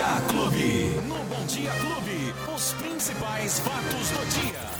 Dia Clube. No Bom Dia Clube, os principais fatos do dia.